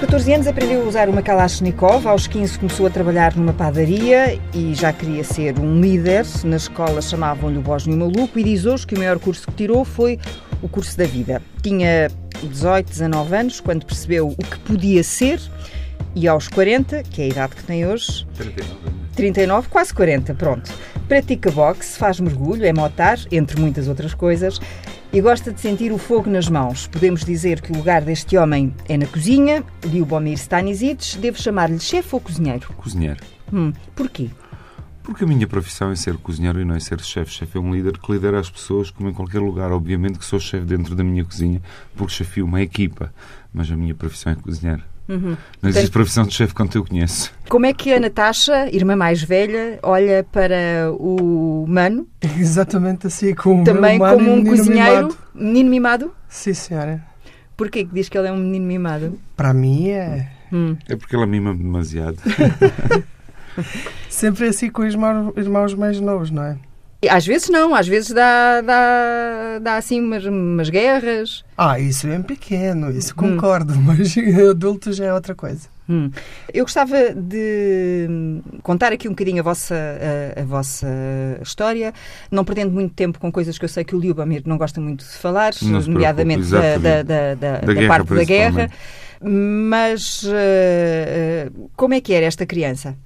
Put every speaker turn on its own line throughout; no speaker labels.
14 anos aprendeu a usar uma Kalashnikov, aos 15 começou a trabalhar numa padaria e já queria ser um líder. Na escola chamavam-lhe o Bósnio Maluco e diz hoje que o maior curso que tirou foi o curso da vida. Tinha 18, 19 anos quando percebeu o que podia ser e aos 40, que é a idade que tem hoje,
39.
39, quase 40, pronto. Pratica boxe, faz mergulho, é motar, entre muitas outras coisas, e gosta de sentir o fogo nas mãos. Podemos dizer que o lugar deste homem é na cozinha. Liubomir Stanisic, devo chamar-lhe chefe ou cozinheiro?
Cozinheiro.
Hum, porquê?
Porque a minha profissão é ser cozinheiro e não é ser chefe. Chefe é um líder que lidera as pessoas, como em qualquer lugar. Obviamente que sou chefe dentro da minha cozinha, porque chefio uma equipa. Mas a minha profissão é cozinheiro.
Uhum.
Não existe profissão de chefe quanto eu conheço.
Como é que a Natasha, irmã mais velha, olha para o Mano,
Exatamente assim, como
também
mano
como um
menino
cozinheiro,
mimado.
menino mimado?
Sim, senhora.
Porquê que diz que ele é um menino mimado?
Para mim é
Hum.
É porque ela mima demasiado.
sempre assim com os irmãos mais novos, não é?
Às vezes não, às vezes dá, dá, dá assim umas, umas guerras.
Ah, isso é pequeno, isso
Hum.
concordo, mas adulto já é outra coisa.
Hum. Eu gostava de hum, contar aqui um bocadinho a vossa, a, a vossa história, não perdendo muito tempo com coisas que eu sei que o Liubamir não gosta muito de falar,
Não
nomeadamente da, da, da, da-
Da
da
guerra,
parte da guerra. Mas eh, como é que era esta criança?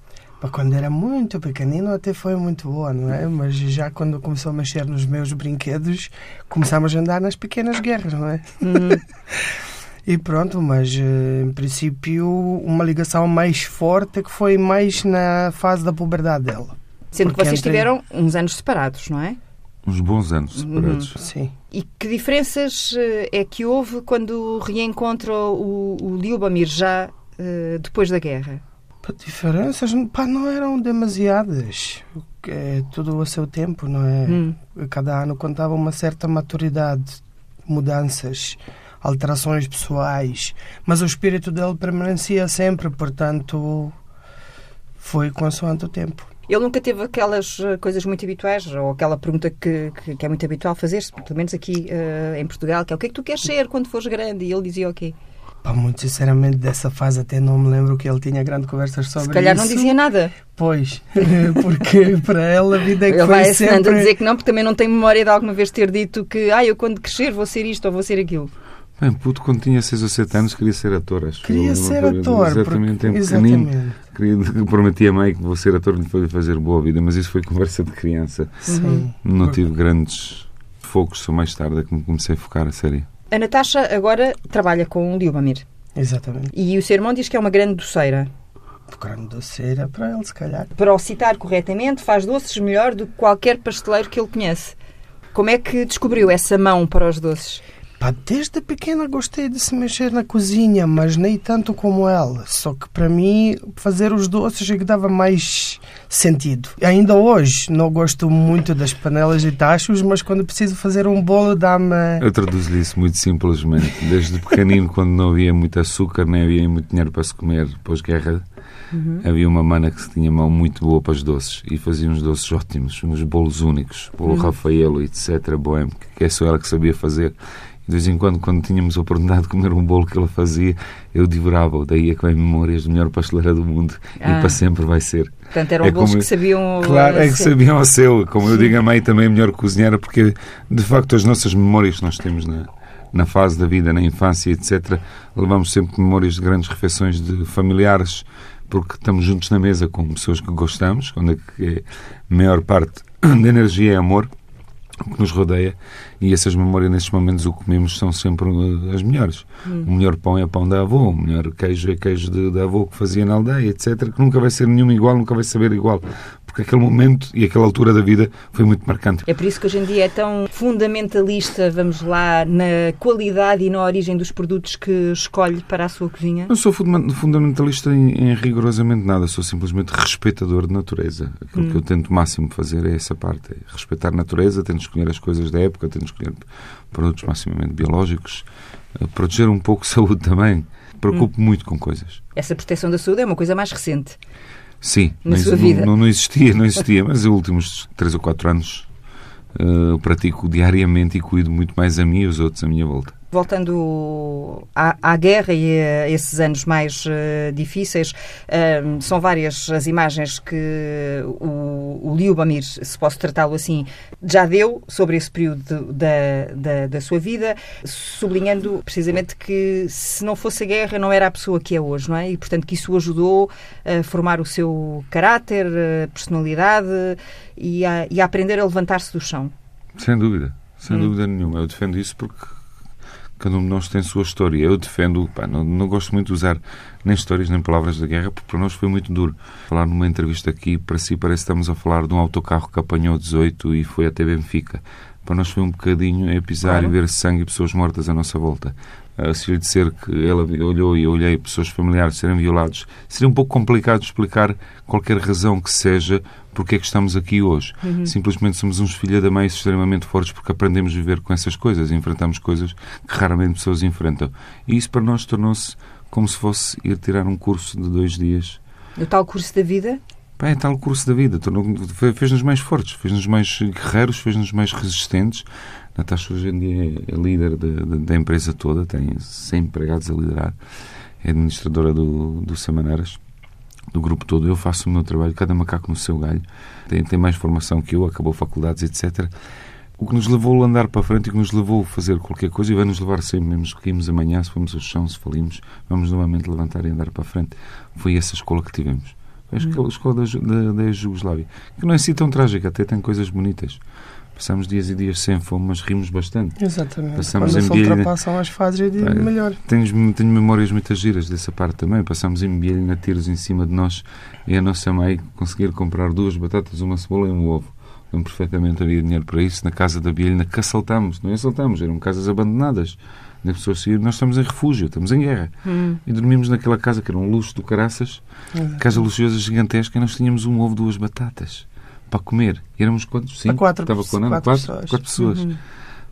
Quando era muito pequenino até foi muito boa, não é? Mas já quando começou a mexer nos meus brinquedos, começámos a andar nas pequenas guerras, não é?
Hum,
E pronto, mas eh, em princípio uma ligação mais forte que foi mais na fase da puberdade dela.
sendo que
Porque
vocês
entrei-
tiveram uns anos separados, não é?
Uns bons anos separados.
Sim.
E que diferenças eh, é que houve quando reencontra o, o Liubamir já eh, depois da guerra?
Diferenças pá, não eram demasiadas. É tudo a seu tempo, não é?
Hum.
Cada ano contava uma certa maturidade, mudanças, alterações pessoais, mas o espírito dele permanecia sempre, portanto, foi consoante o tempo.
Ele nunca teve aquelas eh, coisas muito habituais, ou aquela pergunta que, que, que é muito habitual fazer-se, pelo menos aqui eh, em Portugal, que é o que é que tu queres ser quando fores grande? E ele dizia o quê?
Pá, muito sinceramente, dessa fase até não me lembro que ele tinha grande conversas sobre
Se calhar não
isso.
dizia nada.
Pois, porque para ele a vida é que
Ele
foi
vai assinando
sempre...
a dizer que não, porque também não tem memória de alguma vez ter dito que ah, eu quando crescer vou ser isto ou vou ser aquilo.
Bem, puto, quando tinha 6 ou 7 anos, queria ser ator. Acho
Queria
eu.
ser
Uma-
ator.
Exatamente,
porque-
pequenino.
Exatamente.
Queria, prometi a mãe que vou ser ator e foi fazer boa vida, mas isso foi conversa de criança.
Sim.
Não tive grandes focos, só mais tarde é que me comecei a focar a sério.
A Natasha agora trabalha com o Liubamir.
Exatamente.
E o seu irmão diz que é uma grande doceira.
Grande doceira para ele, se calhar.
Para o citar corretamente, faz doces melhor do que qualquer pasteleiro que ele conhece. Como é que descobriu essa mão para os doces?
Pá, desde pequena gostei de se mexer na cozinha, mas nem tanto como ela. Só que para mim, fazer os doces é que dava mais sentido. Ainda hoje, não gosto muito das panelas e tachos, mas quando preciso fazer um bolo, dá-me.
Eu traduzo-lhe isso muito simplesmente. Desde pequenino, quando não havia muito açúcar, nem havia muito dinheiro para se comer pós-guerra, havia uma mana que tinha mão muito boa para os doces e fazia uns doces ótimos, uns bolos únicos, bolo Rafaelo, etc. Boêmio, que é só ela que sabia fazer. De vez em quando, quando tínhamos a oportunidade de comer um bolo que ela fazia, eu devorava-o. Daí é que vem memórias de melhor pasteleira do mundo.
Ah.
E para sempre vai ser.
Portanto, eram
É
bolos
como-
que sabiam.
Claro, é que
ser.
sabiam ao seu. Como eu digo, a mãe também é melhor cozinheira, porque de facto as nossas memórias que nós temos na, na fase da vida, na infância, etc., levamos sempre memórias de grandes refeições de familiares, porque estamos juntos na mesa com pessoas que gostamos, onde é que a maior parte da energia é amor, o que nos rodeia, e essas memórias nesses momentos o que comemos são sempre uh, as melhores. O melhor pão é pão da avó, o melhor queijo é queijo de- da avó que fazia na aldeia, etc., que nunca vai ser nenhum igual, nunca vai saber igual, porque aquele momento e aquela altura da vida foi muito marcante.
É por isso que hoje em dia é tão fundamentalista, vamos lá, na qualidade e na origem dos produtos que escolhe para a sua cozinha?
Não sou funda- fundamentalista em, em rigorosamente nada, sou simplesmente respeitador de natureza. Aquilo que eu tento o máximo fazer é essa parte, é respeitar a natureza, tento escolher as coisas da época, tento escolher produtos maximamente biológicos, eh, proteger um pouco a saúde também. Preocupo muito com coisas.
Essa proteção da saúde é uma coisa mais recente.
Sim,
Na
não,
sua vida.
Não, não existia, não existia, mas os últimos 3 ou 4 anos eh, eu pratico diariamente e cuido muito mais a mim e os outros à minha volta.
Voltando à, à, guerra e a esses anos mais uh, difíceis, uh, são várias as imagens que o, o Liubamir, se posso tratá-lo assim, já deu sobre esse período da, da, da, sua vida, sublinhando precisamente que se não fosse a guerra não era a pessoa que é hoje, não é? E portanto que isso o ajudou a formar o seu caráter, a personalidade e a, e a aprender a levantar-se do chão.
Sem dúvida, sem hum. dúvida nenhuma. Eu defendo isso porque cada um de nós tem a sua história. Eu defendo, pá, não, não, gosto muito de usar nem histórias nem palavras da guerra, porque para nós foi muito duro. Falar numa entrevista aqui, para si parece que estamos a falar de um autocarro que apanhou 18 e foi até Benfica. Para nós foi um bocadinho é pisar claro. e ver sangue e pessoas mortas à nossa volta. Se lhe disser que ela olhou e eu olhei pessoas familiares serem violados, seria um pouco complicado explicar qualquer razão que seja porque é que estamos aqui hoje. Uhum. Simplesmente somos uns filha da mãe extremamente fortes porque aprendemos a viver com essas coisas, enfrentamos coisas que raramente pessoas enfrentam. E isso para nós tornou-se como se fosse ir tirar um curso de dois dias.
O tal curso da vida?
Pá, é tal curso da vida. Fez-nos mais fortes, fez-nos mais guerreiros, fez-nos mais resistentes. Natasha hoje em dia é líder de, de, da empresa toda, tem 100 empregados a liderar, é administradora do, do Samaneras, do grupo todo. Eu faço o meu trabalho, cada macaco no seu galho. Tem, tem mais formação que eu, acabou faculdades, etc. O que nos levou a andar para frente e que nos levou a fazer qualquer coisa e vai nos levar sempre, mesmo se caímos amanhã, se formos ao chão, se falimos, vamos novamente levantar e andar para frente. Foi essa escola que tivemos. Foi a escola da, da, da Jugoslávia, que não é assim tão trágica, até tem coisas bonitas. Passamos dias e dias sem fome, mas rimos bastante.
Exatamente. Passamos Quando em se Bielina... ultrapassam as fases, é dia melhor.
Tenho, tenho memórias muitas giras dessa parte também. Passamos em Bielina tiros em cima de nós e a nossa mãe conseguir comprar duas batatas, uma cebola e um ovo. Lembro perfeitamente, havia dinheiro para isso. Na casa da Bielina que assaltámos. Não é assaltámos, eram casas abandonadas. As pessoas saíram, nós estamos em refúgio, estamos em guerra. Hum. E dormimos naquela casa que era um luxo do caraças, Exato. casa luxuosa gigantesca, e nós tínhamos um ovo, duas batatas para comer. Éramos quantos? Cinco?
quatro, Estava com quatro, quatro pessoas.
Quatro pessoas. Uhum.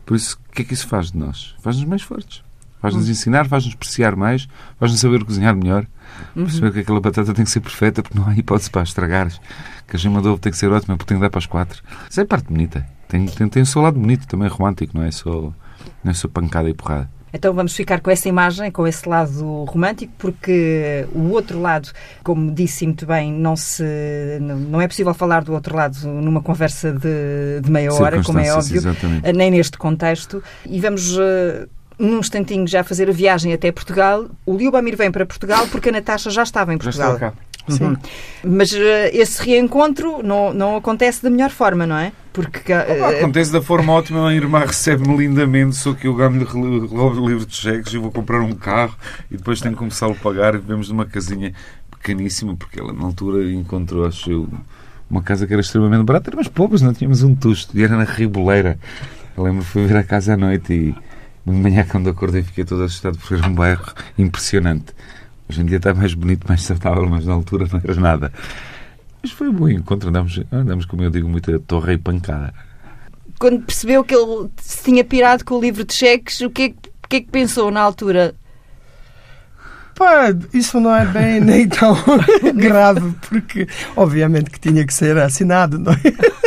Por isso, o que é que isso faz de nós? Faz-nos mais fortes. Faz-nos uhum. ensinar, faz-nos apreciar mais, faz-nos saber cozinhar melhor, uhum. perceber que aquela batata tem que ser perfeita porque não há hipótese para estragar, que a gema de ovo tem que ser ótima porque tem que dar para as quatro. Isso é parte bonita. Tem, tem, tem o seu lado bonito, também romântico, não é só, não é só pancada e porrada.
Então vamos ficar com essa imagem, com esse lado romântico, porque o outro lado, como disse muito bem, não, se, não é possível falar do outro lado numa conversa de, de meia hora, como é óbvio,
exatamente.
nem neste contexto. E vamos uh, num instantinho já fazer a viagem até Portugal. O Liubamir vem para Portugal porque a Natasha já estava em Portugal. Já.
Uhum.
Mas uh, esse reencontro não, não acontece da melhor forma, não é?
Porque, uh, acontece da forma ótima, a irmã recebe-me lindamente, só que eu ganho-lhe o livro de cheques e vou comprar um carro e depois tenho que começar a pagar e vivemos numa casinha pequeníssima, porque ela na altura encontrou, acho uma casa que era extremamente barata, mas poucos, não tínhamos um tusto e era na Riboleira. Eu lembro fui ver a casa à noite e de manhã quando acordei fiquei todo assustado porque era um bairro impressionante. Hoje em dia está mais bonito, mais saudável, mas na altura não era nada. Mas foi um bom encontro. Andamos, andamos como eu digo, muita torre e pancada.
Quando percebeu que ele se tinha pirado com o livro de cheques, o que é, o que, é que pensou na altura?
Pá, isso não é bem nem tão grave, porque obviamente que tinha que ser assinado, não é?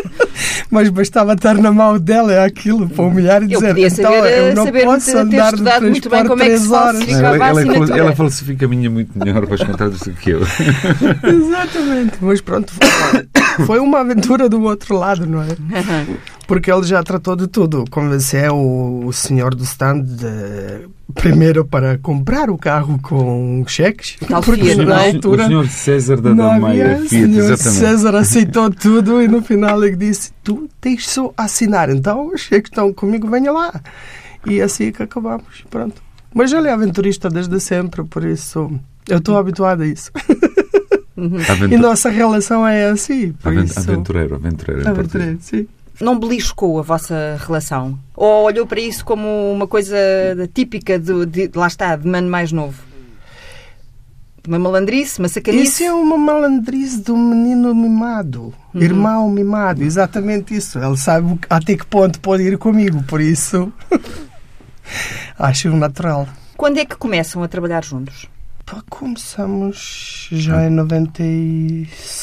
Mas bastava estar na mão dela é aquilo para humilhar e dizer
então
saber, eu não posso andar de três muito bem como é que horas.
Ela, ela, ela falsifica a minha muito melhor para os contratos do que eu.
Exatamente, mas pronto, foi uma aventura do outro lado, não é? Porque ele já tratou de tudo. Convenceu o, o senhor do stand de, primeiro para comprar o carro com cheques.
porque na altura,
o senhor César da Damaia
Fiat, O senhor César aceitou tudo e no final ele disse: Tu tens só assinar, então os cheques estão comigo, venha lá. E assim que acabamos. Pronto. Mas ele é aventurista desde sempre, por isso eu estou habituado a isso. Uhum. E nossa relação é assim. Por
Avent
isso...
Aventureiro, aventureiro.
Aventureiro, sim.
Não beliscou a vossa relação? Ou olhou para isso como uma coisa típica de, de lá está, de mano mais novo? Uma malandrice, uma sacanice?
Isso é uma malandrice do menino mimado. Uhum. Irmão mimado, exatamente isso. Ele sabe até que ponto pode ir comigo, por isso acho natural.
Quando é que começam a trabalhar juntos?
Pá, começamos já em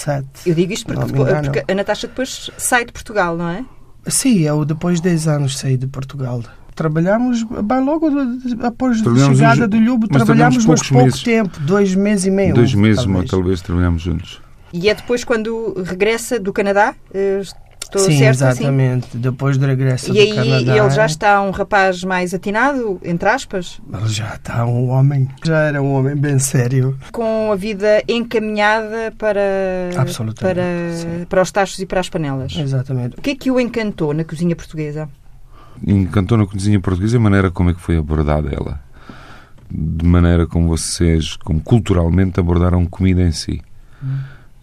97.
Eu digo isto porque, depois, porque a Natasha depois sai de Portugal, não é?
Sim, eu depois de 10 anos saí de Portugal. trabalhamos bem logo após a chegada do Lubo,
mas
trabalhamos mas
poucos
pouco
meses.
tempo, dois meses e meio.
Dois meses,
talvez.
talvez, trabalhámos juntos.
E é depois quando regressa do Canadá? Estou
Sim,
certo assim?
exatamente. Depois do regresso
E
do
aí
Canadá.
ele já está um rapaz mais atinado, entre aspas,
Ele já está um homem, já era um homem bem sério.
com a vida encaminhada para,
Absolutamente,
para,
sim.
para os tachos e para as panelas.
Exatamente.
O que é que o encantou na cozinha portuguesa?
encantou na cozinha portuguesa a maneira como é que foi abordada ela. De maneira como vocês, como culturalmente abordaram comida em si. Eh,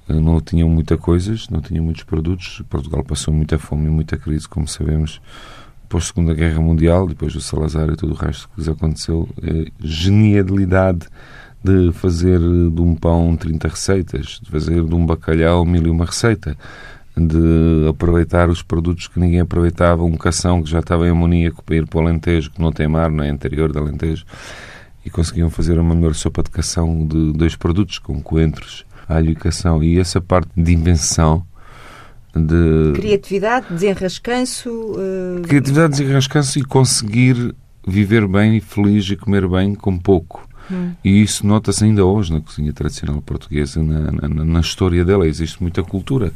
Não tinham muitas coisas, não tinham muitos produtos. Portugal passou muita fome e muita crise, como sabemos, pós Segunda Guerra Mundial, depois do Salazar e tudo o resto que lhes aconteceu. Eh, Genialidade de fazer de um pão 30 receitas, de fazer de um bacalhau mil e uma receita, de aproveitar os produtos que ninguém aproveitava, um cação que já estava em amoníaco para ir para o Alentejo, que não tem mar, não é interior do Alentejo, e conseguiam fazer uma melhor sopa de cação de dois produtos, com coentros, alho e cação. E essa parte de invenção, de
Criatividade, desenrascanço. eh,
criatividade, desenrascanço e conseguir viver bem e feliz e comer bem com pouco.
Hum.
E isso nota-se ainda hoje na cozinha tradicional portuguesa, na, na, na história dela. Existe muita cultura,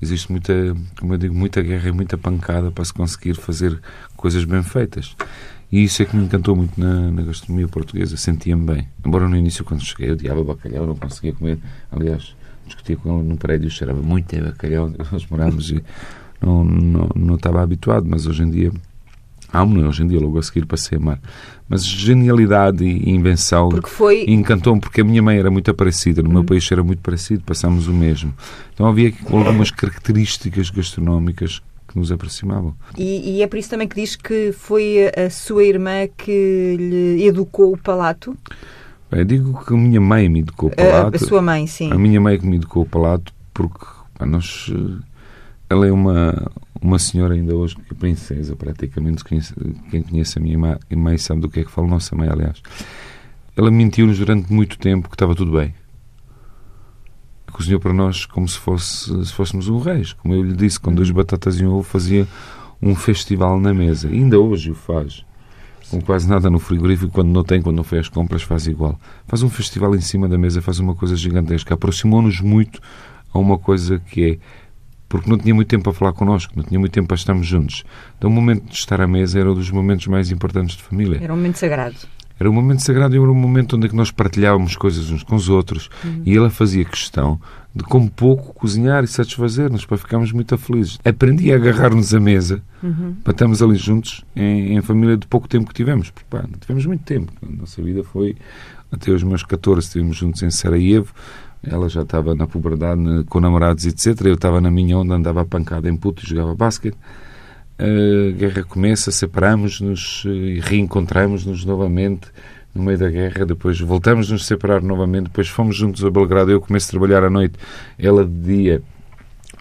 existe muita, como eu digo, muita guerra e muita pancada para se conseguir fazer coisas bem feitas. E isso é que me encantou muito na, na gastronomia portuguesa. Sentia-me bem. Embora no início, quando cheguei, eu odiava bacalhau, não conseguia comer. Aliás, discutia com ele num prédio, cheirava muito a bacalhau. Nós morámos e não, não, não estava habituado, mas hoje em dia amo hoje em dia, logo a seguir passei a amar. Mas genialidade e invenção
Porque foi.
encantou-me porque a minha mãe era muito parecida, no meu país era muito parecido, passámos o mesmo. Então havia aqui algumas características gastronómicas que nos aproximavam.
E, e é por isso também que diz que foi a sua irmã que lhe educou o palato.
Bem, digo que a minha mãe me educou o
A, a
palato.
sua mãe, sim.
A minha mãe é que me educou o palato porque pá, nós, ela é uma, uma senhora ainda hoje que é princesa praticamente. Quem, conhece a minha mãe, mãe sabe do que é que fala, nossa mãe, aliás. Ela mentiu-nos durante muito tempo que estava tudo bem. Cozinhou para nós como se, fosse, se fôssemos um reis. Como eu lhe disse, com duas batatas e um ovo fazia um festival na mesa. E ainda hoje o faz. Com quase nada no frigorífico, quando não tem, quando não foi às compras, faz igual. Faz um festival em cima da mesa, faz uma coisa gigantesca. Aproximou-nos muito a uma coisa que é porque não tinha muito tempo para falar connosco, não tinha muito tempo para estarmos juntos. Então o momento de estar à mesa era um dos momentos mais importantes de família.
Era um momento sagrado.
Era um momento sagrado e era um momento onde é que nós partilhávamos coisas uns com os outros e ela fazia questão de, com pouco, cozinhar e satisfazer-nos para ficarmos muito felizes. Aprendi a agarrar-nos à mesa para estarmos ali juntos em, em família de pouco tempo que tivemos. Porque, pá, não tivemos muito tempo. A nossa vida foi até os meus 14, estivemos juntos em Sarajevo. Ela já estava na puberdade com namorados, etc. Eu estava na minha onda, andava a pancada em puto e jogava basquete. A guerra começa, separamos-nos e reencontramos-nos novamente no meio da guerra. Depois voltamos a nos separar novamente. Depois fomos juntos a Belgrado. Eu começo a trabalhar à noite, ela de dia.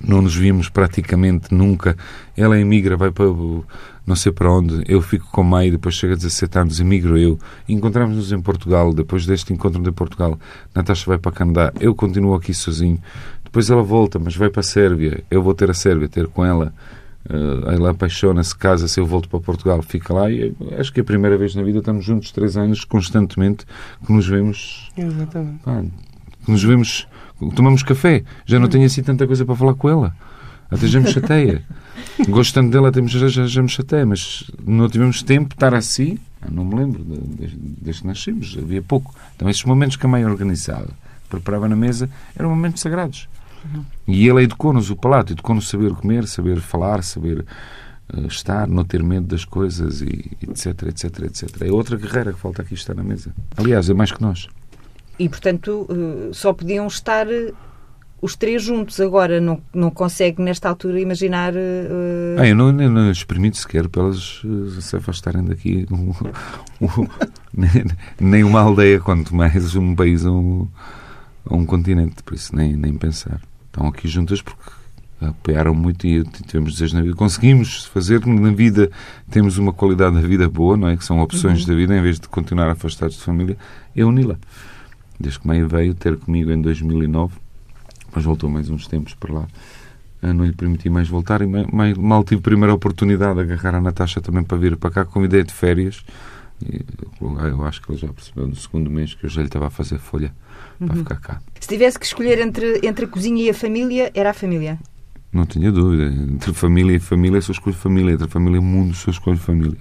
Não nos vimos praticamente nunca. Ela emigra, vai para não sei para onde. Eu fico com a mãe, depois chega a 17 anos, emigro eu. Encontramos-nos em Portugal. Depois deste encontro de Portugal, Natasha vai para Canadá. Eu continuo aqui sozinho. Depois ela volta, mas vai para a Sérvia. Eu vou ter a Sérvia, ter com ela. Uh, ela apaixona-se, casa-se, eu volto para Portugal, fica lá. E eh, acho que é a primeira vez na vida estamos juntos três anos constantemente que nos vemos.
Exatamente.
pá, que nos vemos tomamos café, já não tenho assim tanta coisa para falar com ela. Até já me chateia. Gostando dela temos, já, já, já me chateia mas não tivemos tempo de estar assim. Ah, não me lembro de- de- desde que nascemos, havia pouco. Então esses momentos que a mãe organizava preparava na mesa eram momentos sagrados e ele educou-nos o palato, educou-nos saber comer, saber falar, saber eh, estar, não ter medo das coisas, e etc, etc, etc. É outra guerreira que falta aqui estar na mesa. Aliás, é mais que nós.
E, portanto, eh, só podiam estar eh, os três juntos. Agora, não, não consegue, nesta altura, imaginar. eh,
Ah, eu não, nem, não lhes permito sequer para elas eh, se afastarem daqui. Um- um- nem, nem uma aldeia, quanto mais um país ou um, um continente. Por isso, nem, nem pensar. Estão aqui juntas porque apoiaram muito e tivemos desejos na vida. Conseguimos fazer na vida, temos uma qualidade da vida boa, não é? Que são opções da vida, em vez de continuar afastados de família, é uni-la. Desde que mãe veio ter comigo em 2009, depois voltou mais uns tempos para lá. não lhe permiti mais voltar e mal tive a primeira oportunidade de agarrar a Natasha também para vir para cá com ideia de férias. E eu acho que ele já percebeu no segundo mês que eu já lhe estava a fazer folha para uhum. ficar cá.
Se tivesse que escolher entre, entre a cozinha e a família, era a família?
Não tinha dúvida. Entre família e família, só escolho família. Entre família e mundo, só escolho família.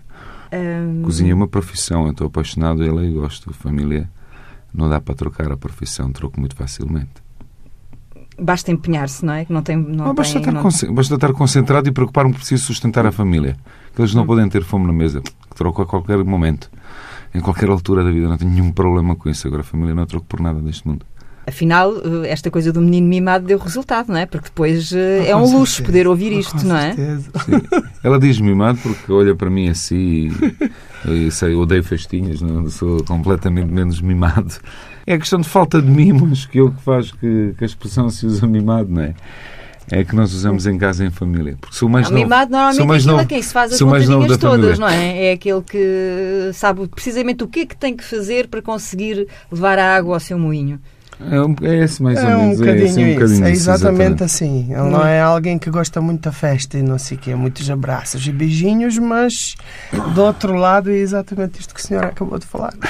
Um... Cozinha é uma profissão. Eu estou apaixonado ela e gosto. Família, não dá para trocar a profissão. Troco muito facilmente
basta empenhar-se, não é? Não tem, não,
não
basta,
estar não... basta estar concentrado e preocupar-me que preciso sustentar a família. Que eles não hum. podem ter fome na mesa, que troco a qualquer momento, em qualquer altura da vida. Não tenho nenhum problema com isso. Agora a família não troco por nada deste mundo.
Afinal, eh, esta coisa do menino mimado deu resultado, não é? Porque depois ah, é um certeza. luxo poder ouvir isto, não é? Sim.
Ela diz mimado porque olha para mim assim e, e sei, eu odeio festinhas, não? É? sou completamente menos mimado. É questão de falta de mimos que é o que faz que, que a expressão se usa mimado, não é? É que nós usamos em casa em família. Porque sou mais
não,
novo.
Mimado normalmente mais é novo, a quem se faz as contadinhas todas, não é? É aquele que sabe precisamente o que é que tem que fazer para conseguir levar a água ao seu moinho.
É, é esse mais
é
ou menos.
Um é, esse, um bocadinho é exatamente, exatamente, assim. Ele não é alguém que gosta muito da festa e não sei o quê, muitos abraços e beijinhos, mas do outro lado é exatamente isto que a senhora acabou de falar.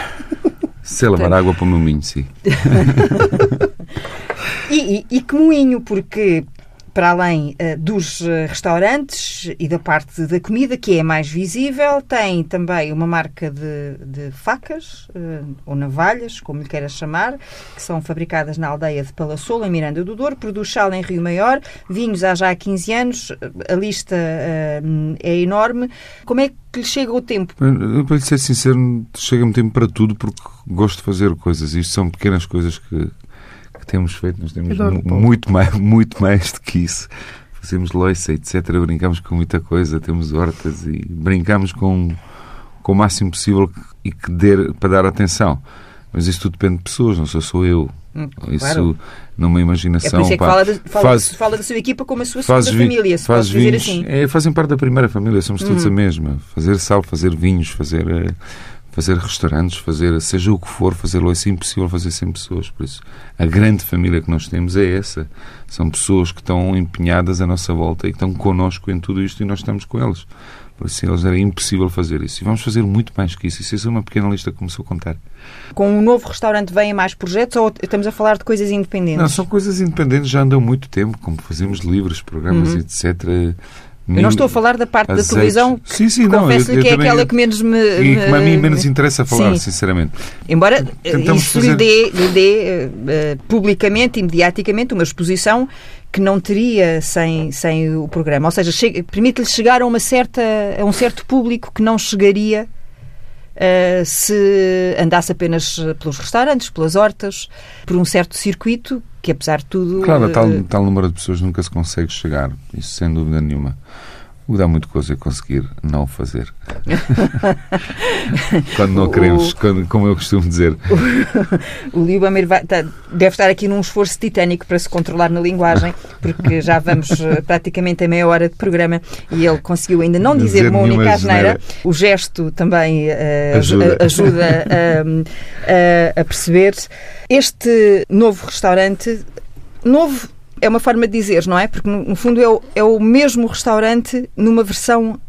Se levar água para o meu moinho, sim.
e, e, e que moinho, porque para além uh, dos eh, restaurantes e da parte da comida, que é mais visível, tem também uma marca de, de facas, uh, ou navalhas, como lhe queiras chamar, que são fabricadas na aldeia de Palassola, em Miranda do Douro, produz sal em Rio Maior, vinhos há já 15 anos, a lista uh, é enorme. Como é que lhe chega o tempo?
Eu, para lhe ser sincero, chega-me tempo para tudo, porque gosto de fazer coisas. Isto são pequenas coisas que temos feito, nós temos muito mais, muito mais do que isso. Fazemos loiça, etc. Brincamos com muita coisa, temos hortas e brincamos com, com o máximo possível e que der, para dar atenção. Mas isso tudo depende de pessoas, não sou só eu. Hum, isso claro. numa imaginação. É por
isso é que pá, fala, de, fala, faz, fala, da sua equipa como a sua segunda família, se faz dizer assim.
É, fazem parte da primeira família, somos todos hum. a mesma. Fazer sal, fazer vinhos, fazer uh, fazer restaurantes, fazer seja o que for, fazê-lo é impossível fazer sem pessoas. Por isso, a grande família que nós temos é essa. São pessoas que estão empenhadas à nossa volta e que estão connosco em tudo isto e nós estamos com eles. Por isso, eles era impossível fazer isso. E vamos fazer muito mais que isso. Isso é uma pequena lista que começou a contar.
Com um novo restaurante vêm mais projetos ou estamos a falar de coisas independentes?
Não, são coisas independentes, já andam muito tempo, como fazemos livros, programas, uhum. etc
eu não estou a falar da parte azeites. da televisão, sim, sim, não, confesso eu, eu que é aquela que menos me...
E que a mim menos interessa falar, sim. sinceramente.
Embora Tentamos isso fazer... lhe dê, lhe dê uh, publicamente e mediaticamente uma exposição que não teria sem, sem o programa. Ou seja, permite-lhe chegar a, uma certa, a um certo público que não chegaria Uh, se andasse apenas pelos restaurantes, pelas hortas, por um certo circuito que, apesar de tudo.
Claro, uh, tal, tal número de pessoas nunca se consegue chegar, isso sem dúvida nenhuma. O que dá muito coisa é conseguir não fazer. quando não queremos, o, quando, como eu costumo dizer.
O, o tá, deve estar aqui num esforço titânico para se controlar na linguagem, porque já vamos eh, praticamente a meia hora de programa e ele conseguiu ainda não dizer, dizer uma única asneira. O gesto também uh, ajuda, ajuda a, a, a perceber. Este novo restaurante, novo é uma forma de dizer, não é? Porque, no fundo, é o, é o mesmo restaurante numa versão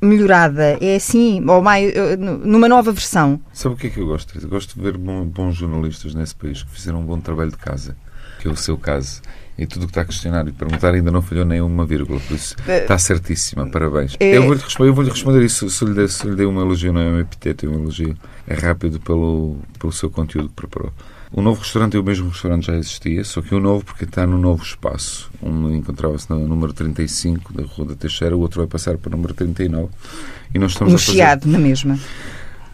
melhorada. É assim, ou mais, eh, numa nova versão.
Sabe o que é que eu gosto? Eu gosto de ver bons jornalistas nesse país que fizeram um bom trabalho de casa, que é o seu caso. E tudo o que está a questionar e perguntar ainda não falhou nem uma vírgula, por isso eh, está certíssima, parabéns. É... Eu vou-lhe responder, vou responder isso, se lhe, der, se lhe uma elogio, não é um epiteto, é um elogio. É rápido pelo, pelo seu conteúdo que preparou. O novo restaurante é o mesmo restaurante já existia, só que o novo porque está no novo espaço. Um encontrava-se no número 35 da Rua da Teixeira, o outro vai passar para o número 39.
E nós estamos no a fazer... Chiado, na mesma.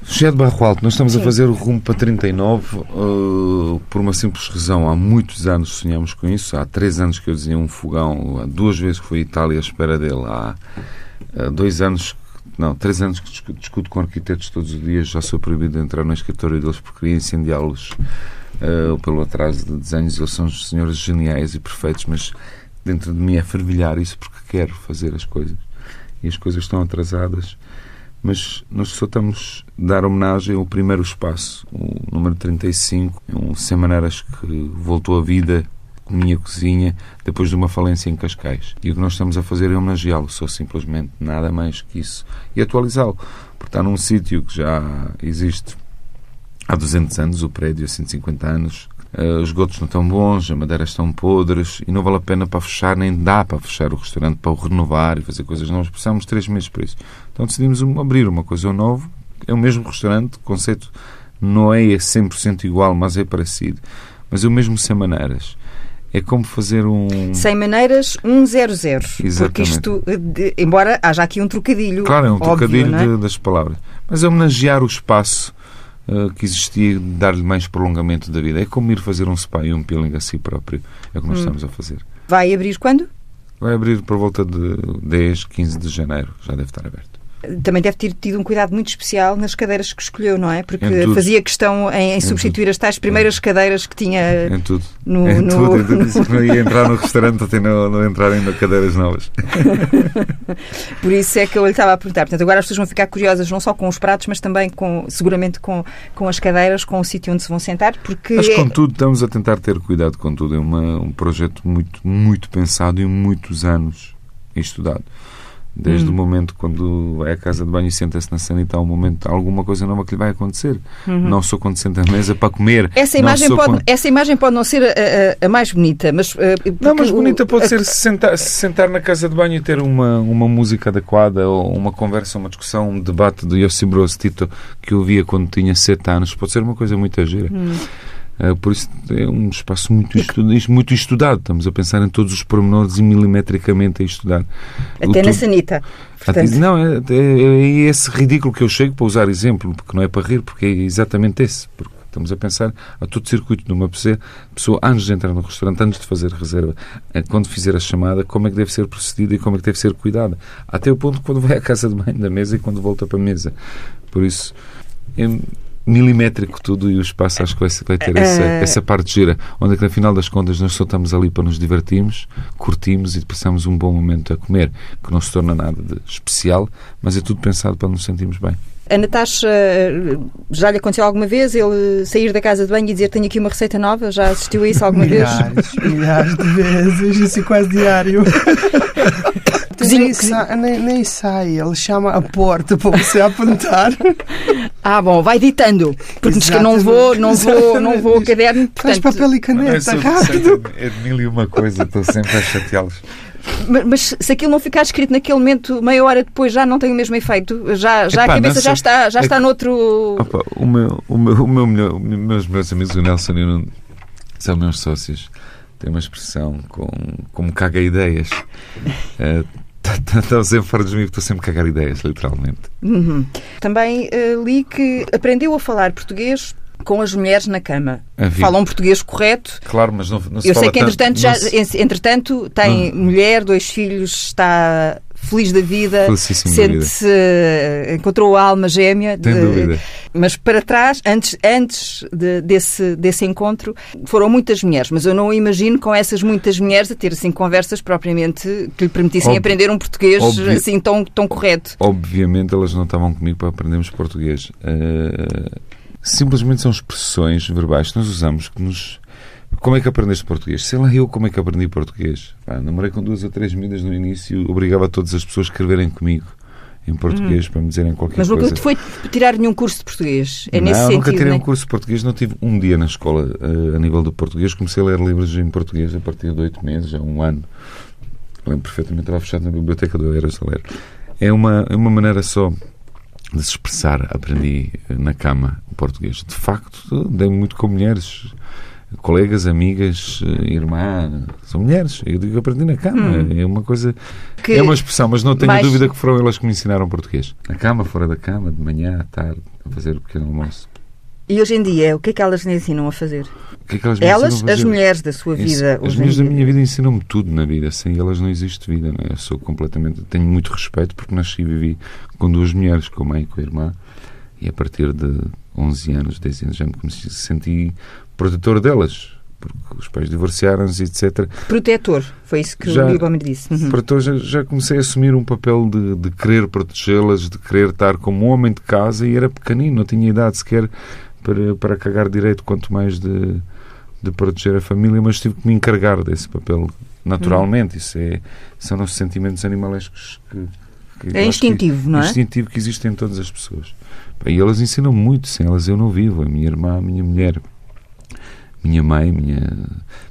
Chiado Barro Alto, nós estamos Sim. a fazer o rumo para 39 uh, por uma simples razão. Há muitos anos sonhamos com isso. Há três anos que eu desenhei um fogão, há duas vezes que fui à Itália à espera dele. Há uh, dois anos não, três anos que discuto com arquitetos todos os dias, já sou proibido de entrar no escritório deles porque queria incendiá-los uh, pelo atraso de desenhos. Eles são senhores geniais e perfeitos, mas dentro de mim é fervilhar isso porque quero fazer as coisas. E as coisas estão atrasadas. Mas nós só estamos a dar homenagem ao primeiro espaço, o número 35, um sem maneiras que voltou à vida minha cozinha depois de uma falência em Cascais. E o que nós estamos a fazer é homenageá-lo, só simplesmente, nada mais que isso. E atualizá-lo, porque está num sítio que já existe há 200 anos, o prédio há 150 anos, uh, os gotos não estão bons, as madeiras estão podres e não vale a pena para fechar, nem dá para fechar o restaurante, para o renovar e fazer coisas novas. Precisamos três meses para isso. Então decidimos abrir uma coisa nova, é o mesmo restaurante, o conceito não é 100% igual, mas é parecido. Mas é o mesmo sem maneiras. É como fazer um.
Sem maneiras, 100. Exatamente. Porque isto, de, embora haja aqui um trocadilho.
Claro, é um
óbvio,
trocadilho
é?
de, das palavras. Mas é homenagear o espaço uh, que existia, dar-lhe mais prolongamento da vida. É como ir fazer um spa e um peeling a si próprio. É o que nós hum. estamos a fazer.
Vai abrir quando?
Vai abrir por volta de 10, 15 de janeiro. Já deve estar aberto
também deve ter tido um cuidado muito especial nas cadeiras que escolheu, não é? Porque fazia questão em, em substituir tudo. as tais primeiras cadeiras que tinha
em tudo. No, em no, tudo. No... Disse que não ia entrar no restaurante até não, não entrarem em cadeiras novas.
Por isso é que eu lhe estava a perguntar. Portanto, agora as pessoas vão ficar curiosas não só com os pratos, mas também com, seguramente com, com as cadeiras, com o sítio onde se vão sentar, porque...
Mas com tudo estamos a tentar ter cuidado com tudo. É uma, um projeto muito, muito pensado e muitos anos estudado. Desde hum. o momento quando vai à casa de banho e senta-se na sanita, há um momento, alguma coisa nova que lhe vai acontecer. Uhum. Não sou quando senta à mesa para comer.
Essa imagem, pode, quando... essa imagem pode não ser a, a, a mais bonita, mas. Uh,
não, mas bonita o, pode ser se sentar, se sentar na casa de banho e ter uma, uma música adequada, ou uma conversa, uma discussão, um debate do Yossi Broz Tito que eu via quando tinha sete anos. Pode ser uma coisa muito gira. Hum. Uh, por isso é um espaço muito, muito estudado. Estamos a pensar em todos os pormenores e milimetricamente a estudar.
Até na sanita. Portanto...
Não, é, é, é, esse ridículo que eu chego para usar exemplo, porque não é para rir, porque é exatamente esse. Porque estamos a pensar a todo circuito de uma pessoa, pessoa antes de entrar no restaurante, antes de fazer reserva, eh, quando fizer a chamada, como é que deve ser procedida e como é que deve ser cuidada. Até o ponto quando vai à casa de banho da mesa e quando volta para a mesa. Por isso, milimétrico tudo e o espaço acho que vai, vai ter essa, uh... essa parte gira, onde é que, no final das contas nós só estamos ali para nos divertirmos, curtimos e passamos um bom momento a comer, que não se torna nada de especial, mas é tudo pensado para nos sentirmos bem.
A Natasha, já lhe aconteceu alguma vez ele sair da casa de banho e dizer tenho aqui uma receita nova? Já assistiu a isso alguma
milhares,
vez?
Milhares de vezes, isso é quase diário. Cozinha, nem, Sa nem, nem, sai, ele chama a porta para você apontar.
Ah, bom, vai ditando. Porque diz que não vou, não vou, não vou caderno.
Portanto... Faz papel e caneta, é rápido.
É de mil e uma coisa, estou sempre a chateá-los.
Mas, mas, se aquilo não ficar escrito naquele momento, meia hora depois já não tem o mesmo efeito, já, já Epá, a cabeça já está, já é está noutro.
Opa, o meu, o meu, o meu melhor, meus meus amigos, o Nelson e o são meus sócios, têm uma expressão com, como caga ideias. Uh, Estão sempre fora dos mim, estou sempre a cagar ideias, literalmente.
Uhum. Também uh, li que aprendeu a falar português com as mulheres na cama. Falam português correto.
Claro, mas não, não
se Eu sei que, entretanto, já, se... entretanto tem não. mulher, dois filhos, está feliz da vida, sente-se, encontrou a alma gêmea.
De, dúvida.
Mas para trás, antes, antes de, desse, desse encontro, foram muitas mulheres, mas eu não imagino com essas muitas mulheres a ter assim conversas propriamente que lhe permitissem Ob aprender um português Obvi assim tão, tão correto.
Obviamente elas não estavam comigo para aprendermos português. Uh, simplesmente são expressões verbais que nós usamos que nos como é que aprendeste português? Sei lá eu como é que aprendi português. Pá, namorei com duas ou três medidas no início, obrigava todas as pessoas a escreverem comigo em português hum. para me dizerem qualquer
Mas
coisa.
Mas nunca foi tirar nenhum curso de português? É
não,
nesse
nunca
tirei
um curso de português. Não tive um dia na escola uh, a nível do português. Comecei a ler livros em português a partir de oito meses, já um ano. Lembro perfeitamente, estava fechado na biblioteca do Eras a ler. É uma, é uma maneira só de se expressar. Aprendi na cama o português. De facto, dei muito com mulheres colegas, amigas, eh, irmã, são mulheres. Eu digo aprendi na cama. Hum. É uma coisa. Que é uma expressão, mas não tenho mais... dúvida que foram elas que me ensinaram português. Na cama, fora da cama, de manhã, à tarde, a fazer o pequeno almoço.
E hoje em dia, o que é que elas lhe ensinam a fazer?
O que é que elas,
elas
as
mulheres da sua vida.
As mulheres da minha vida ensinam-me tudo na vida. Sem elas não existe vida. Não é? Eu sou completamente. Tenho muito respeito porque nasci e vivi com duas mulheres, com a mãe e com a irmã. E a partir de 11 anos, 10 anos, já me comecei, senti protetor delas, porque os pais divorciaram-se, etc.
Protetor, foi isso que já, o Igor me disse.
Uhum. Protetor, já, já, comecei a assumir um papel de, de querer protegê-las, de querer estar como homem de casa e era pequenino, não tinha idade sequer para, para cagar direito, quanto mais de, de proteger a família, mas tive que me encargar desse papel naturalmente. Isso é, são nossos sentimentos animalescos que. que
é instintivo,
que,
não é?
Instintivo que existe em todas as pessoas. E elas ensinam muito, sem elas eu não vivo. A minha irmã, a minha mulher, minha mãe, minha.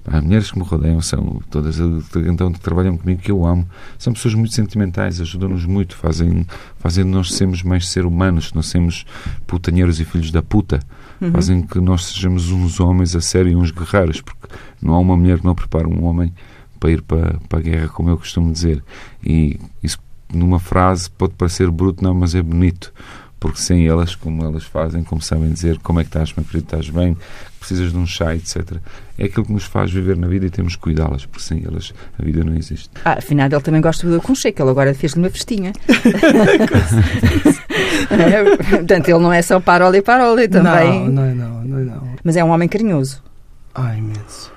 As mulheres que me rodeiam são todas então, que trabalham comigo, que eu amo. São pessoas muito sentimentais, ajudam-nos muito, fazem, fazem nós sermos mais ser humanos, não sermos putanheiros e filhos da puta. Uhum. Fazem que nós sejamos uns homens a sério e uns guerreiros, porque não há uma mulher que não prepare um homem para ir para, para a guerra, como eu costumo dizer. E isso, numa frase, pode parecer bruto, não, mas é bonito porque sem elas, como elas fazem, como sabem dizer, como é que estás, meu querido, estás bem, precisas de um chá, etc. É aquilo que nos faz viver na vida e temos que cuidá-las, porque sem elas a vida não existe.
Ah, afinal, ele também gosta do aconchego, ele agora fez-lhe uma festinha. é, portanto, ele não é só parole e parole também.
Não, não é não, não não.
Mas é um homem carinhoso.
Ah, imenso.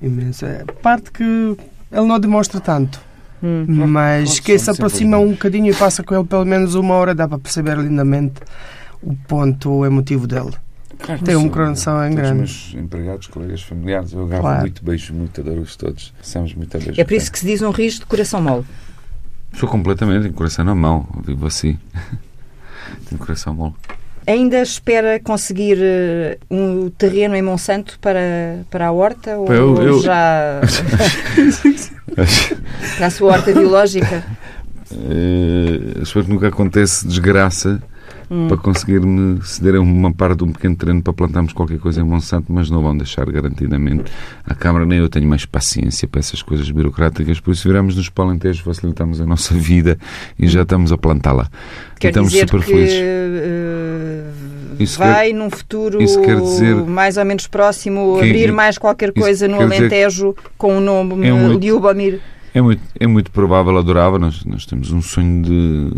Imenso. É parte que ele não demonstra tanto. Hum. Mas que se aproxima um bocadinho e passa com ele pelo menos uma hora, dá para perceber lindamente o ponto emotivo dele. Claro, Tem um coração em grande.
meus empregados, colegas familiares, eu agarro claro. muito, beijo muito, adoro-os todos. Somos muito a beijo.
É por isso que se diz um rijo de coração mole.
Sou completamente, tenho coração na mão, vivo assim. tenho coração mole.
Ainda espera conseguir uh, um terreno em Monsanto para, para a horta? Ou, eu, eu... já. para a sua horta biológica?
Uh, espero que nunca aconteça desgraça hum. para conseguir-me ceder uma parte de um pequeno terreno para plantarmos qualquer coisa em Monsanto, mas não vão deixar garantidamente. A Câmara nem eu tenho mais paciência para essas coisas burocráticas, por isso viramos-nos para o Alentejo, facilitamos a nossa vida e já estamos a plantá-la.
Quer estamos dizer super que, felizes. Uh, isso vai quer, num futuro dizer, mais ou menos próximo que, abrir mais qualquer coisa no Alentejo com o nome é muito, Liubomir.
É muito, é muito provável, adorava. Nós, nós temos um sonho de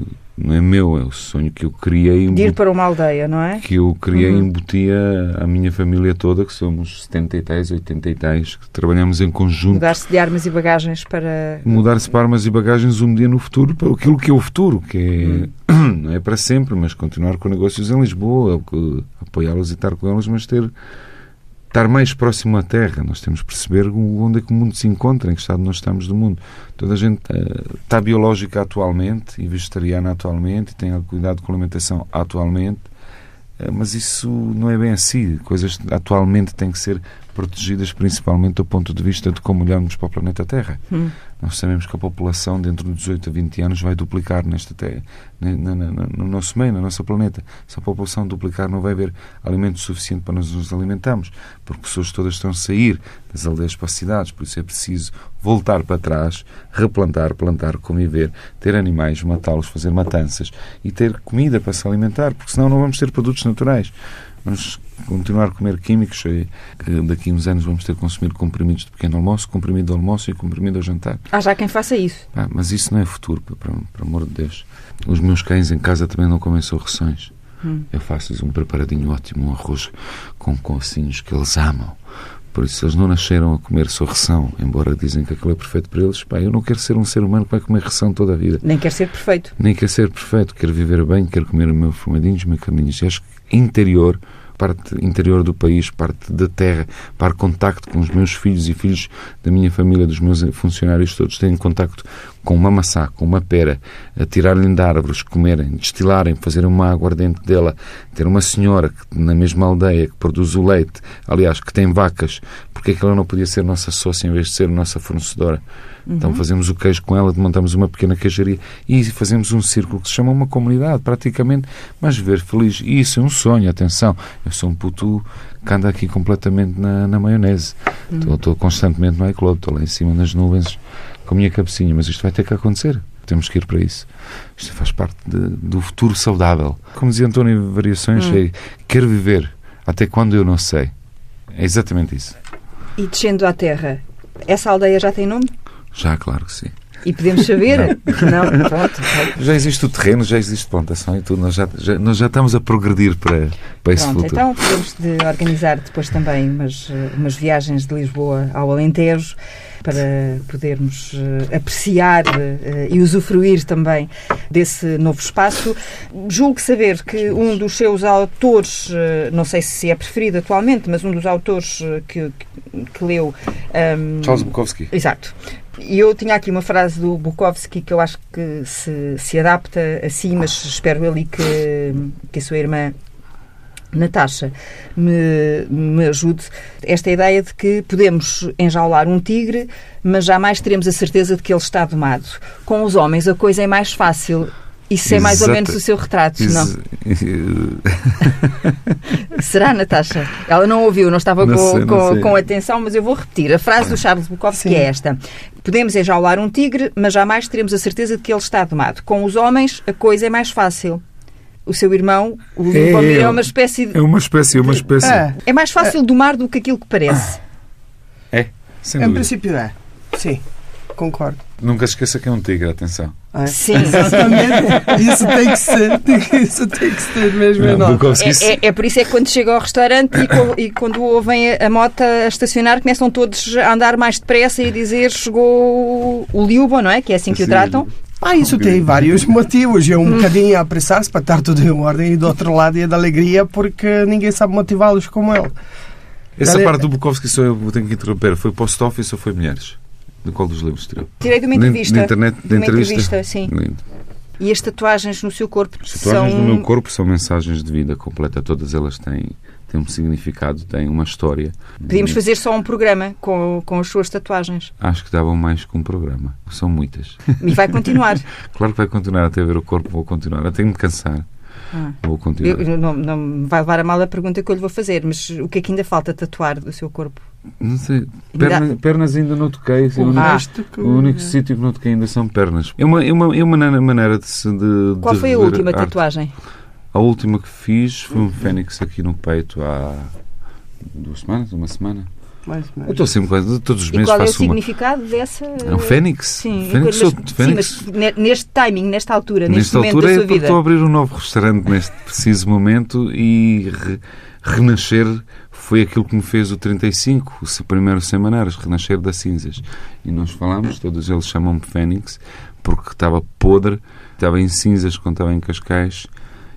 é meu, é o sonho que eu criei.
De ir para uma aldeia, não é?
Que eu criei uhum. e embutia a minha família toda, que somos 70 e tais, 80 e tais, que trabalhamos em conjunto.
Mudar-se de armas e bagagens para.
Mudar-se para armas e bagagens um dia no futuro, para aquilo que é o futuro, que é. Uhum. Não é para sempre, mas continuar com negócios em Lisboa, apoiá-los e estar com eles, mas ter estar mais próximo à Terra. Nós temos que perceber onde é que o mundo se encontra, em que estado nós estamos do mundo. Toda a gente uh, está biológica atualmente e vegetariana atualmente e tem cuidado com a alimentação atualmente, uh, mas isso não é bem assim. Coisas atualmente têm que ser protegidas principalmente do ponto de vista de como olhamos para o planeta Terra. Hum. Nós sabemos que a população dentro de 18 a 20 anos vai duplicar nesta terra, no nosso meio, no nosso planeta. Se a população duplicar, não vai haver alimento suficiente para nós nos alimentarmos, porque pessoas todas estão a sair das aldeias para as cidades, por isso é preciso voltar para trás, replantar, plantar, conviver, ter animais, matá-los, fazer matanças e ter comida para se alimentar, porque senão não vamos ter produtos naturais. Vamos continuar a comer químicos, que daqui a uns anos vamos ter que consumir comprimidos de pequeno almoço, comprimido de almoço e comprimido ao jantar.
Há já quem faça isso.
Ah, mas isso não é futuro, para, para amor de Deus. Os meus cães em casa também não comem sorrações. Hum. Eu faço-lhes um preparadinho ótimo, um arroz com cocinhos que eles amam. Por isso, eles não nasceram a comer sua ração, embora dizem que aquilo é perfeito para eles. Pá, eu não quero ser um ser humano que vai comer ração toda a vida.
Nem quer ser perfeito.
Nem quer ser perfeito. Quero viver bem, quero comer o meu fumadinho, os meus caminhos. E acho que interior parte interior do país, parte da terra, para contacto com os meus filhos e filhos da minha família, dos meus funcionários todos, têm contacto com uma maçã, com uma pera, a tirar-lhe de árvores, comerem, destilarem, fazerem uma aguardente dela, ter uma senhora que, na mesma aldeia que produz o leite, aliás, que tem vacas, porque é que ela não podia ser nossa sócia em vez de ser nossa fornecedora? Uhum. Então fazemos o queijo com ela, montamos uma pequena queijaria e fazemos um círculo que se chama uma comunidade, praticamente, mas ver feliz. E isso é um sonho, atenção. Eu sou um puto que anda aqui completamente na, na maionese. Uhum. Estou constantemente no iCloud, estou lá em cima nas nuvens com a minha cabecinha, mas isto vai ter que acontecer. Temos que ir para isso. Isto faz parte de, do futuro saudável. Como dizia António Variações, uhum. é, quero viver até quando eu não sei. É exatamente isso.
E descendo à terra, essa aldeia já tem nome?
Já, claro que sim.
E podemos saber? não, não pronto.
Já existe o terreno, já existe plantação e tudo. Nós já, já, nós já estamos a progredir para, para esse
pronto,
futuro.
Então podemos de organizar depois também umas, umas viagens de Lisboa ao Alentejo. Para podermos uh, apreciar uh, e usufruir também desse novo espaço. Julgo saber que um dos seus autores, uh, não sei se é preferido atualmente, mas um dos autores que, que, que leu.
Um, Charles Bukowski.
Exato. E eu tinha aqui uma frase do Bukowski que eu acho que se, se adapta assim, mas espero ali que, que a sua irmã Natasha me, me ajude. Esta ideia de que podemos enjaular um tigre, mas jamais teremos a certeza de que ele está domado. Com os homens a coisa é mais fácil. Isso é mais ou menos o seu retrato, Ex não? Será, Natasha? Ela não ouviu, não estava não com, sei, com, com, atenção, mas eu vou repetir. A frase do Charles Bukowski é esta. Podemos enjaular um tigre, mas jamais teremos a certeza de que ele está domado. Com os homens, a coisa é mais fácil o seu irmão, o é, é uma espécie de...
É uma espécie, é uma espécie.
Ah, é mais fácil domar do que aquilo que parece.
É, sem
dúvida. Em princípio é. Sim, concordo.
Nunca se esqueça que é um tigre, atenção.
É? Sim.
Exatamente. Isso tem que ser. Isso tem que ser mesmo. Não,
não. É, é, é, por isso é que quando chega ao restaurante e, e quando ouvem a, a moto a estacionar, começam todos a andar mais depressa e a dizer chegou o Liuba, não é? Que é assim que Sim. o tratam.
Ah, isso tem vários motivos. É um bocadinho a apressar-se para estar tudo em ordem e do outro lado é da alegria porque ninguém sabe motivá-los como ele.
Essa Dale... parte do Bukowski só eu tenho que interromper. Foi Post Office ou foi Mulheres? De qual dos livros tirou?
Tirei de uma entrevista.
Na internet, de, uma entrevista? entrevista
sim. Lindo. E as tatuagens no seu corpo
As tatuagens são... no meu corpo são mensagens de vida completa. Todas elas têm tem um significado, tem uma história.
Podíamos fazer só um programa com, com as suas tatuagens.
Acho que davam mais que um programa. São muitas.
E vai continuar.
claro que vai continuar até ver o corpo, vou continuar. Eu tenho de cansar. Ah. Vou continuar.
Eu, não, não vai levar a mal a pergunta que eu lhe vou fazer, mas o que é que ainda falta tatuar do seu corpo?
Não sei. Perna, pernas ainda não toquei. Assim, o, único, ah. o único sítio que não toquei ainda são pernas. É uma, é uma, é uma maneira de se. De,
Qual
de
foi a última tatuagem?
A última que fiz foi um fênix aqui no peito há duas semanas, uma semana.
Mais
Eu estou sempre todos os meses
e qual é o
faço
significado uma... dessa?
É um fênix.
Sim,
fênix,
sou, fênix. Sim, mas neste timing, nesta altura, neste momento
altura
da
sua
é vida.
Estou a abrir um novo restaurante neste preciso momento e re, renascer foi aquilo que me fez o 35, o primeiro semanários, renascer das cinzas. E nós falamos, todos eles chamam-me fênix, porque estava podre, estava em cinzas quando estava em Cascais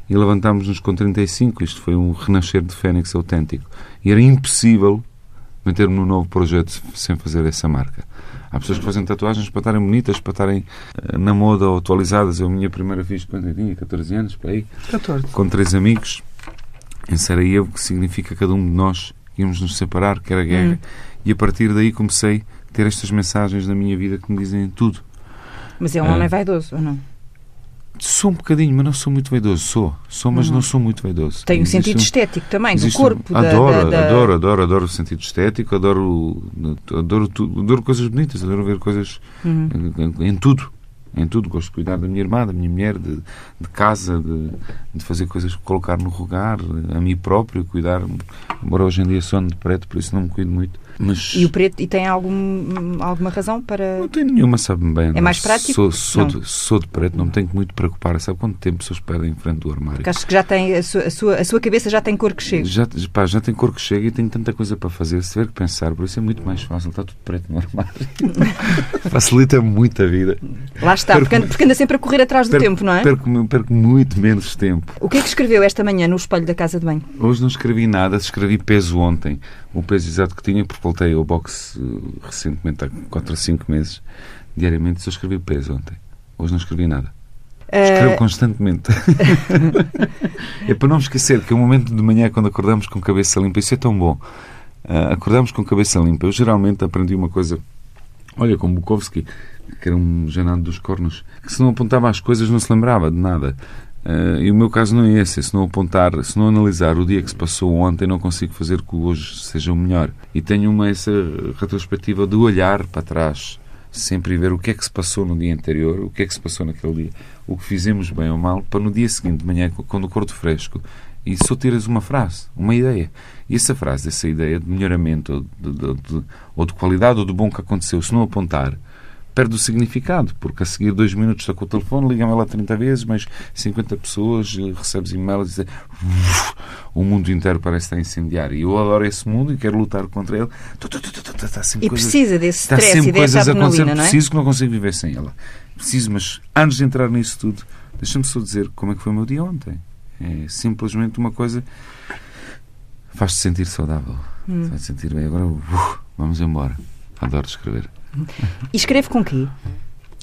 e levantámos-nos com 35. Isto foi um renascer de Fênix autêntico. E era impossível meter-me num novo projeto sem fazer essa marca. Há pessoas que fazem tatuagens para estarem bonitas, para estarem uh, na moda ou atualizadas. Eu, a minha primeira fiz quando eu tinha 14 anos, para aí,
14.
com três amigos, em Sarajevo, que significa cada um de nós íamos nos separar, que era guerra. Hum. E a partir daí comecei a ter estas mensagens na minha vida que me dizem tudo.
Mas é um uh, homem vaidoso, ou não?
Sou um bocadinho, mas não sou muito vaidoso. Sou, sou mas uhum. não sou muito vaidoso.
Tem um sentido estético também, do corpo.
Adoro,
da, da,
adoro, adoro, adoro o sentido estético, adoro, adoro, adoro, adoro coisas bonitas, adoro ver coisas uhum. em, em, tudo. Em tudo. Gosto de cuidar da minha irmã, da minha mulher, de, de casa, de, de fazer coisas, colocar no lugar, a mim próprio, cuidar. Embora hoje em dia sou de preto, por isso não me cuido muito mas...
E o preto e tem algum, alguma razão para.
Não tenho nenhuma, sabe-me bem.
É mais prático?
Sou, sou, de, sou de preto, não me tenho muito preocupar. Sabe quanto tempo pessoas perdem em frente do armário?
Porque acho que já tem, a sua, a sua, a sua cabeça já tem cor que chega.
Já, pá, já tem cor que chega e tenho tanta coisa para fazer. Se tiver que pensar, por isso é muito mais fácil. Está tudo preto no armário. Facilita muito a vida.
Lá está, perco, porque, porque anda sempre a correr atrás do
perco,
tempo, não é?
Perco, perco muito menos tempo.
O que é que escreveu esta manhã no espelho da casa de banho?
Hoje não escrevi nada, escrevi peso ontem. O peso exato que tinha, porque voltei ao boxe uh, recentemente, há 4 ou 5 meses, diariamente, só escrevi peso ontem. Hoje não escrevi nada. Escrevo uh... constantemente. é para não esquecer que é o momento de manhã quando acordamos com cabeça limpa. Isso é tão bom. Uh, acordamos com cabeça limpa. Eu geralmente aprendi uma coisa. Olha, com Bukowski, que era um janado dos cornos, que se não apontava as coisas não se lembrava de nada. Uh, e o meu caso não é esse. Se não apontar, se não analisar o dia que se passou ontem, não consigo fazer que o hoje seja o melhor. E tenho uma essa retrospectiva de olhar para trás, sempre ver o que é que se passou no dia anterior, o que é que se passou naquele dia, o que fizemos bem ou mal, para no dia seguinte, de manhã, quando o corpo fresco, e só tiras uma frase, uma ideia. E essa frase, essa ideia de melhoramento, ou de, de, de, ou de qualidade, ou de bom que aconteceu, se não apontar, perde o significado, porque a seguir dois minutos está com o telefone, liga-me ela 30 vezes, mais 50 pessoas, recebes e-mails e o mundo inteiro parece estar a incendiar. E eu adoro esse mundo e quero lutar contra ele.
E precisa desse stress e dessa adrenalina, não é?
Preciso que não consigo viver sem ela. Preciso, mas antes de entrar nisso tudo, deixa-me só dizer como é que foi o meu dia ontem. É simplesmente uma coisa faz-te sentir saudável. Hum. Faz-te sentir bem. Agora, uh, vamos embora. Adoro escrever.
E escreve com quê?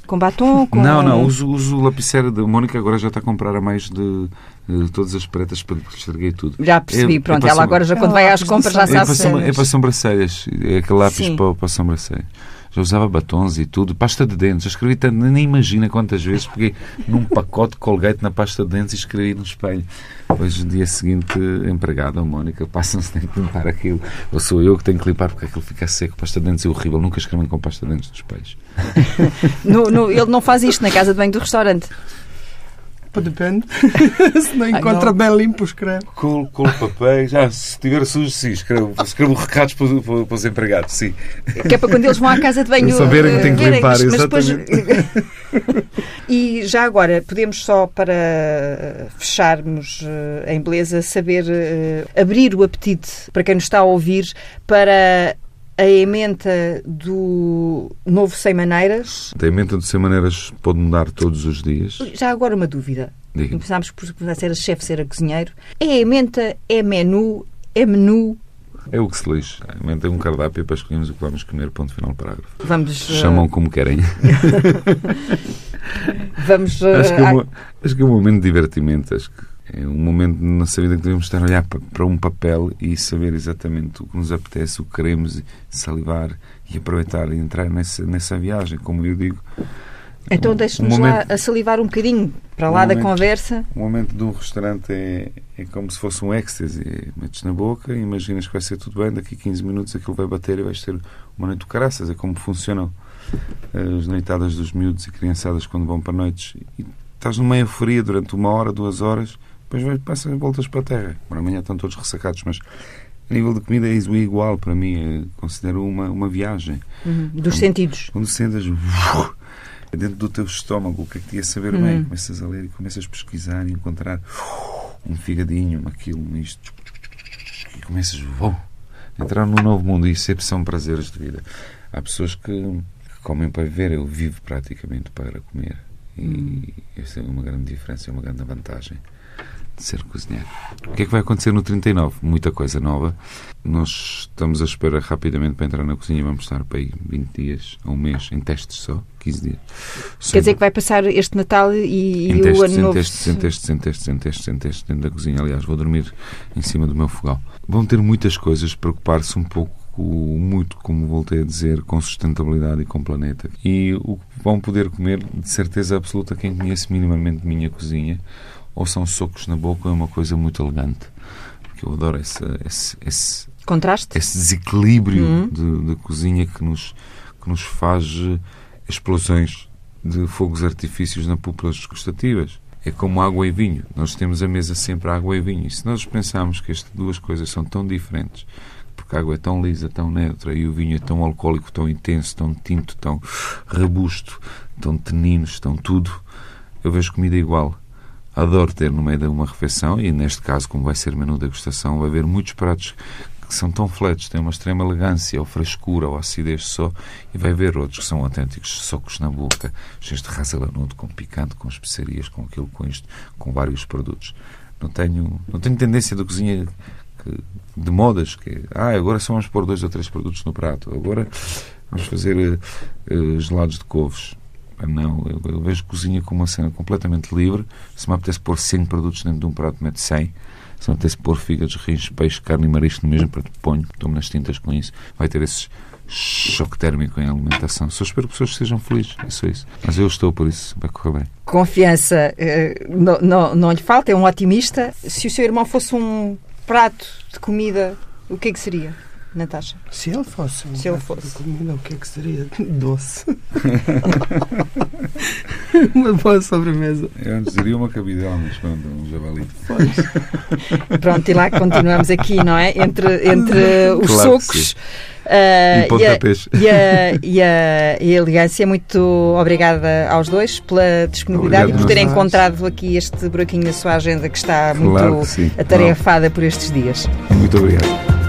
Com batom? Com...
Não, não. Uso, uso o lapicero da Mônica. Agora já está a comprar a mais de, de todas as pretas para estraguei tudo.
Já percebi. É, Pronto, é ela agora já quando vai às compras já sabe.
É para, é para sobrancelhas. É aquele lápis para, para sobrancelhas já usava batons e tudo, pasta de dentes, já escrevi tanto, nem imagina quantas vezes peguei num pacote de colgate na pasta de dentes e escrevi no espelho. Hoje, no dia seguinte, empregada, a Mónica, passam-se, tem que limpar aquilo. Ou sou eu que tenho que limpar porque aquilo fica seco. Pasta de dentes é horrível, nunca escrevi com pasta de dentes nos espelhos.
no, no, ele não faz isto na casa de banho do restaurante?
Depende. se não encontra não. bem limpo, escreve.
Com, com papéis. Ah, se estiver sujo, sim, escrevo, escrevo recados para, para, para, os empregados, sim.
Que é para quando eles vão à casa de banho.
Saberem que tem que limpar, mas, exatamente.
Depois... e já agora, podemos só para fecharmos eh, em beleza, saber abrir o apetite para quem nos está a ouvir para a emenda do novo Sem Maneiras.
A emenda do Sem Maneiras pode mudar todos os dias.
Já agora uma dúvida. Diga. Começámos por ser a chefe, ser a cozinheiro. É emenda, é menu, é menu,
é o que se lixe. É um cardápio para escolhermos o que vamos comer, ponto final parágrafo.
Vamos...
Chamam uh... como querem.
vamos... Uh...
Acho, que é um, acho que é um momento de divertimento. Acho que é um momento na nossa vida que devemos estar a olhar para um papel e saber exatamente o que nos apetece, o que queremos, salivar e aproveitar e entrar nessa, nessa viagem, como eu digo.
Então deixe-nos um lá a salivar um bocadinho para um lá momento, da conversa.
O momento de um restaurante é, é como se fosse um êxtase. Metes na boca, imaginas que vai ser tudo bem, daqui a 15 minutos aquilo vai bater e vais ter uma noite de caraças. É como funcionam as noitadas dos miúdos e criançadas quando vão para noites. E estás numa euforia durante uma hora, duas horas depois passa voltas para a terra. Amanhã estão todos ressacados, mas a nível de comida é igual para mim. considero uma, uma viagem.
Uhum. Dos quando, sentidos.
Quando sentas dentro do teu estômago, o que é que te ia saber uhum. bem? Começas a ler e começas a pesquisar e encontrar um figadinho, aquilo, isto. E começas uh, entrar num novo mundo. E isso é, são prazeres de vida. Há pessoas que, que comem para viver. Eu vivo praticamente para comer. E uhum. essa é uma grande diferença, é uma grande vantagem de ser cozinheiro. O que é que vai acontecer no 39? Muita coisa nova. Nós estamos a esperar rapidamente para entrar na cozinha. Vamos estar para aí 20 dias, a um mês, em testes só, 15 dias.
Quer dizer que vai passar este Natal e, o
testes,
Ano
em
Novo?
Testes, em testes, em testes, em testes, em testes, dentro da cozinha. Aliás, vou dormir em cima do meu fogão. Vão ter muitas coisas, preocupar-se um pouco muito, como voltei a dizer, com sustentabilidade e com planeta. E o que vão poder comer, de certeza absoluta, quem conhece minimamente minha cozinha, ou são socos na boca, é uma coisa muito elegante. Porque eu adoro esse, esse, esse
contraste,
esse desequilíbrio uhum. de, de, cozinha que nos, que nos faz eh, explosões de fogos artifícios na púpulas gustativas. É como água e vinho. Nós temos a mesa sempre água e vinho. E se nós pensarmos que estas duas coisas são tão diferentes, porque a água é tão lisa, tão neutra, e o vinho é tão alcoólico, tão intenso, tão tinto, tão robusto, tão teninos, tão tudo, eu vejo comida igual adoro ter no meio de uma refeição, e neste caso, como vai ser menu de degustação, vai haver muitos pratos que são tão fletos, têm uma extrema elegância, ou frescura, ou acidez só, e vai haver outros que são autênticos socos na boca, cheios de raselanudo, com picante, com especiarias, com aquilo, com isto, com vários produtos. Não tenho, não tenho tendência de cozinha que, de modas, que ah, agora só vamos pôr dois ou três produtos no prato, agora vamos fazer uh, gelados de couves. Não, eu, eu, vejo cozinha como uma cena completamente livre. Se me apetece pôr 100 produtos dentro de um prato, mete 100. Se me apetece pôr fígados, rins, peixe, carne e marisco no mesmo prato, ponho, tomo nas tintas com isso. Vai ter esse choque térmico em alimentação. Só espero que as pessoas sejam felizes. É só isso. Mas eu estou por isso. Vai correr bem.
Confiança eh, não, não, não lhe falta, é um otimista. Se o seu irmão fosse um prato de comida, o que é que seria? Natasha?
Se ele fosse.
Se ele fosse.
Comida, o que é que seria? Doce. uma boa sobremesa.
Eu antes diria uma cabidela, mas pronto, um javali.
Pronto, e lá continuamos aqui, não é? Entre, entre os claro socos.
e pontapés.
E a, e, a, e, a, e a elegância. Muito obrigada aos dois pela disponibilidade Obrigado, e por terem encontrado aqui este buraquinho na sua agenda que está
claro
muito
que
atarefada por estes dias.
Muito obrigado.